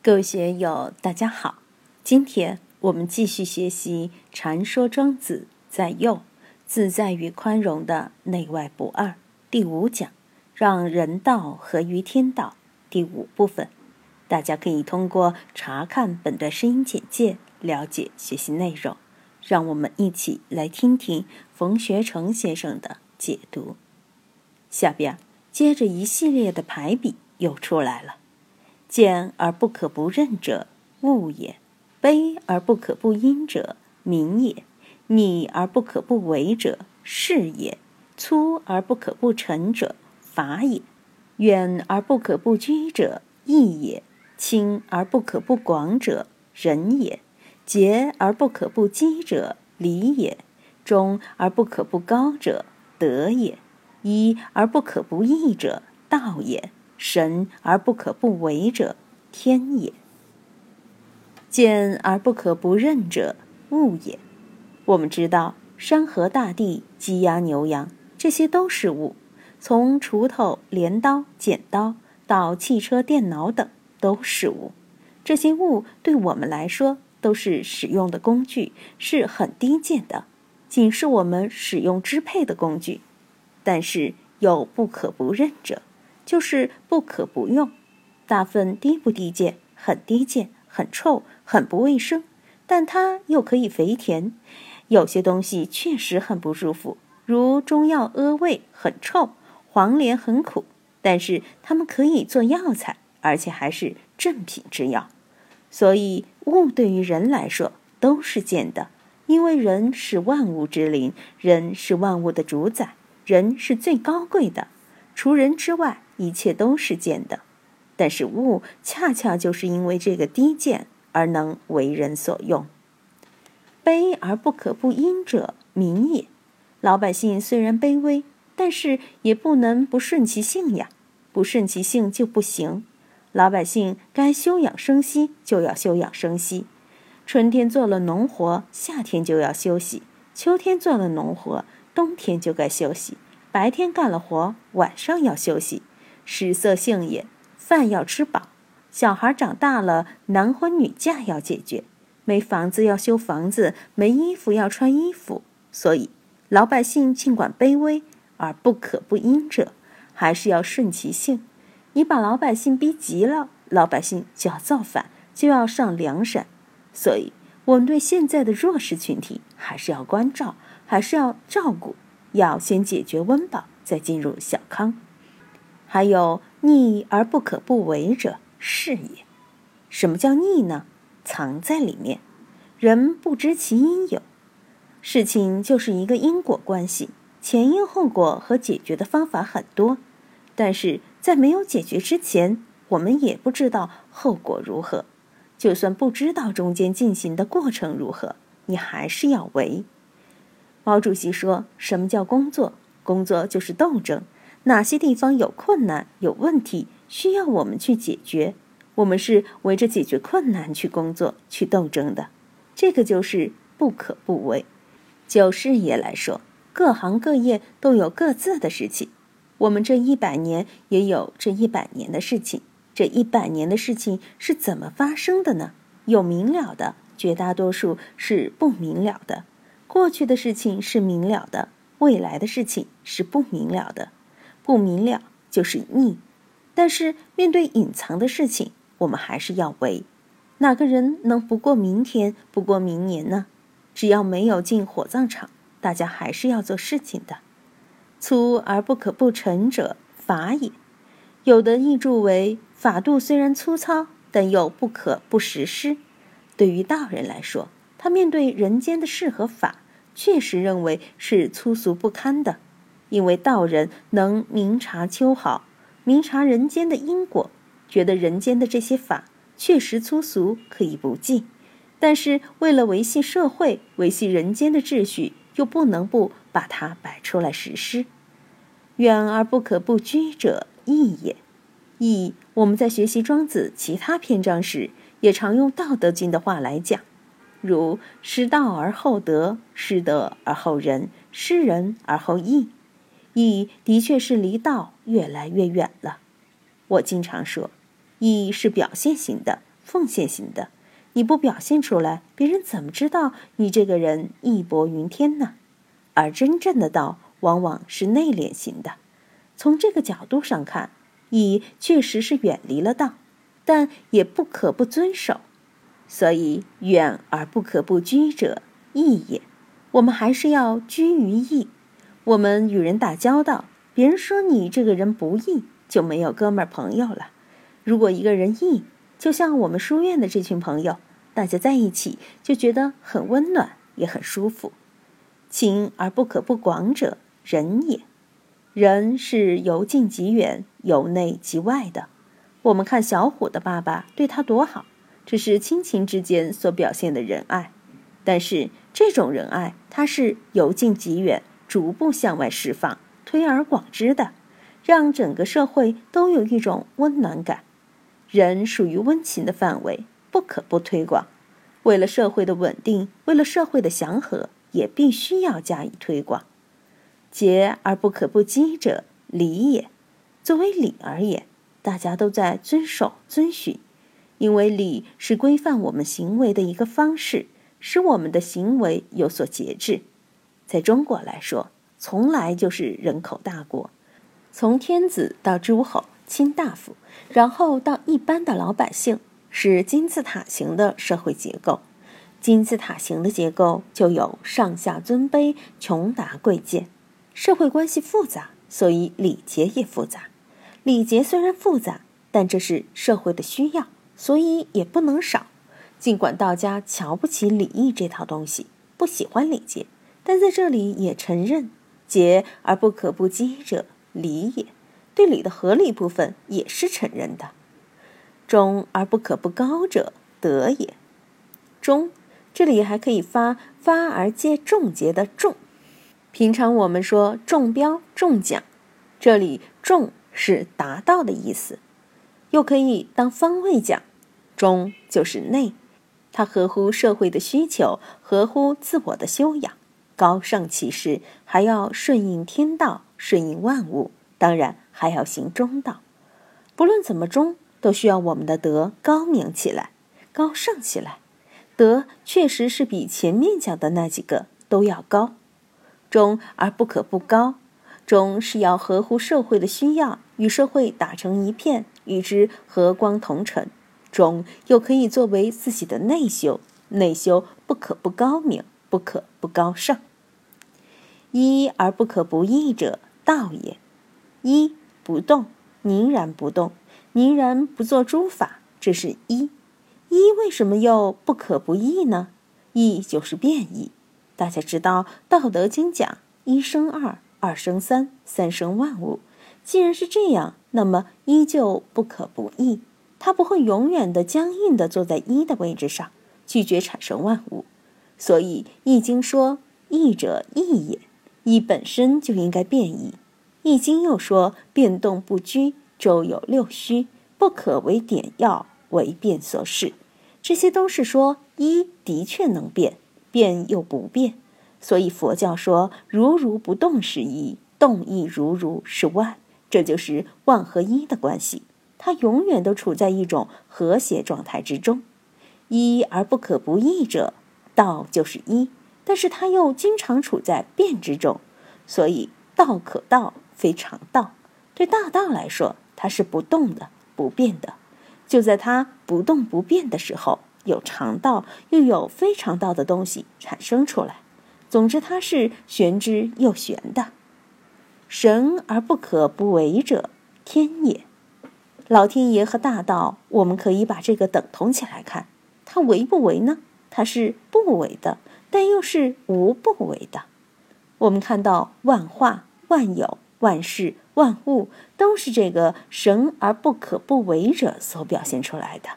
各位学友，大家好！今天我们继续学习《禅说庄子在右自在与宽容的内外不二》第五讲，让人道合于天道第五部分。大家可以通过查看本段声音简介了解学习内容。让我们一起来听听冯学成先生的解读。下边接着一系列的排比又出来了。见而不可不认者，物也；悲而不可不因者，民也；逆而不可不为者，事也；粗而不可不成者，法也；远而不可不居者，义也；轻而不可不广者，仁也；节而不可不积者，礼也；忠而不可不高者，德也；一而不可不义者，道也。神而不可不为者，天也；见而不可不认者，物也。我们知道，山河大地、鸡鸭牛羊，这些都是物。从锄头、镰刀、剪刀到汽车、电脑等，都是物。这些物对我们来说都是使用的工具，是很低贱的，仅是我们使用支配的工具。但是有不可不认者。就是不可不用，大粪低不低贱？很低贱，很臭，很不卫生，但它又可以肥田。有些东西确实很不舒服，如中药阿魏很臭，黄连很苦，但是它们可以做药材，而且还是正品之药。所以物对于人来说都是贱的，因为人是万物之灵，人是万物的主宰，人是最高贵的。除人之外。一切都是贱的，但是物恰恰就是因为这个低贱而能为人所用。卑而不可不因者，民也。老百姓虽然卑微，但是也不能不顺其性呀，不顺其性就不行。老百姓该休养生息就要休养生息，春天做了农活，夏天就要休息；秋天做了农活，冬天就该休息。白天干了活，晚上要休息。食色性也，饭要吃饱。小孩长大了，男婚女嫁要解决。没房子要修房子，没衣服要穿衣服。所以，老百姓尽管卑微而不可不因者，还是要顺其性。你把老百姓逼急了，老百姓就要造反，就要上梁山。所以，我们对现在的弱势群体还是要关照，还是要照顾，要先解决温饱，再进入小康。还有逆而不可不为者，是也。什么叫逆呢？藏在里面，人不知其因有。事情就是一个因果关系，前因后果和解决的方法很多，但是在没有解决之前，我们也不知道后果如何。就算不知道中间进行的过程如何，你还是要为。毛主席说：“什么叫工作？工作就是斗争。”哪些地方有困难、有问题，需要我们去解决？我们是围着解决困难去工作、去斗争的。这个就是不可不为。就事业来说，各行各业都有各自的事情。我们这一百年也有这一百年的事情。这一百年的事情是怎么发生的呢？有明了的，绝大多数是不明了的。过去的事情是明了的，未来的事情是不明了的。不明了就是逆，但是面对隐藏的事情，我们还是要为。哪个人能不过明天，不过明年呢？只要没有进火葬场，大家还是要做事情的。粗而不可不成者，法也。有的译注为法度虽然粗糙，但又不可不实施。对于道人来说，他面对人间的事和法，确实认为是粗俗不堪的。因为道人能明察秋毫，明察人间的因果，觉得人间的这些法确实粗俗，可以不记。但是为了维系社会、维系人间的秩序，又不能不把它摆出来实施。远而不可不居者，义也。义，我们在学习庄子其他篇章时，也常用《道德经》的话来讲，如失道而后德，失德而后仁，失仁而后义。义的确是离道越来越远了。我经常说，义是表现型的，奉献型的。你不表现出来，别人怎么知道你这个人义薄云天呢？而真正的道往往是内敛型的。从这个角度上看，义确实是远离了道，但也不可不遵守。所以，远而不可不居者，义也。我们还是要居于义。我们与人打交道，别人说你这个人不义，就没有哥们儿朋友了。如果一个人义，就像我们书院的这群朋友，大家在一起就觉得很温暖，也很舒服。亲而不可不广者，仁也。仁是由近及远，由内及外的。我们看小虎的爸爸对他多好，这是亲情之间所表现的仁爱。但是这种仁爱，它是由近及远，逐步向外释放，推而广之的，让整个社会都有一种温暖感。人属于温情的范围，不可不推广。为了社会的稳定，为了社会的祥和，也必须要加以推广。节而不可不积者，礼也。作为礼而言，大家都在遵守、遵循，因为礼是规范我们行为的一个方式，使我们的行为有所节制。在中国来说，从来就是人口大国，从天子到诸侯。卿大夫，然后到一般的老百姓，是金字塔形的社会结构。金字塔形的结构就有上下尊卑、穷达贵贱，社会关系复杂，所以礼节也复杂。礼节虽然复杂，但这是社会的需要，所以也不能少。尽管道家瞧不起礼义这套东西，不喜欢礼节，但在这里也承认：节而不可不积者，礼也。对礼的合理部分也是承认的，中而不可不高者，德也。中，这里还可以发发而皆中节的中。平常我们说中标、中奖，这里中是达到的意思，又可以当方位讲。中就是内，它合乎社会的需求，合乎自我的修养，高尚其事，还要顺应天道，顺应万物。当然。还要行中道，不论怎么中，都需要我们的德高明起来、高尚起来。德确实是比前面讲的那几个都要高，中而不可不高。中是要合乎社会的需要，与社会打成一片，与之和光同尘。中又可以作为自己的内修，内修不可不高明，不可不高尚。一而不可不义者，道也。一不动，凝然不动，凝然不做诸法，这是一。一为什么又不可不义呢？义就是变异。大家知道《道德经》讲一生二，二生三，三生万物。既然是这样，那么一就不可不义，它不会永远的僵硬的坐在一的位置上，拒绝产生万物。所以《易经》说：“易者易也。”易本身就应该变异。易经又说：“变动不居，周有六虚，不可为点要，为变所适。”这些都是说一的确能变，变又不变。所以佛教说：“如如不动是一，动亦如如是万。”这就是万和一的关系，它永远都处在一种和谐状态之中。一而不可不异者，道就是一，但是它又经常处在变之中，所以道可道。非常道，对大道来说，它是不动的、不变的。就在它不动不变的时候，有常道，又有非常道的东西产生出来。总之，它是玄之又玄的。神而不可不为者，天也。老天爷和大道，我们可以把这个等同起来看。它为不为呢？它是不为的，但又是无不为的。我们看到万化万有。万事万物都是这个神而不可不为者所表现出来的，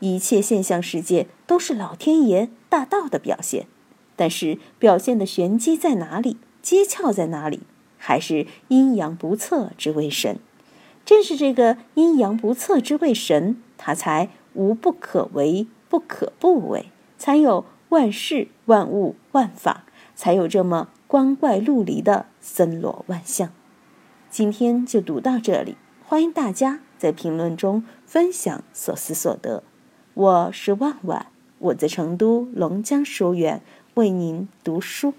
一切现象世界都是老天爷大道的表现，但是表现的玄机在哪里，机窍在哪里，还是阴阳不测之谓神。正是这个阴阳不测之谓神，它才无不可为，不可不为，才有万事万物万法，才有这么光怪陆离的森罗万象。今天就读到这里，欢迎大家在评论中分享所思所得。我是万万，我在成都龙江书院为您读书。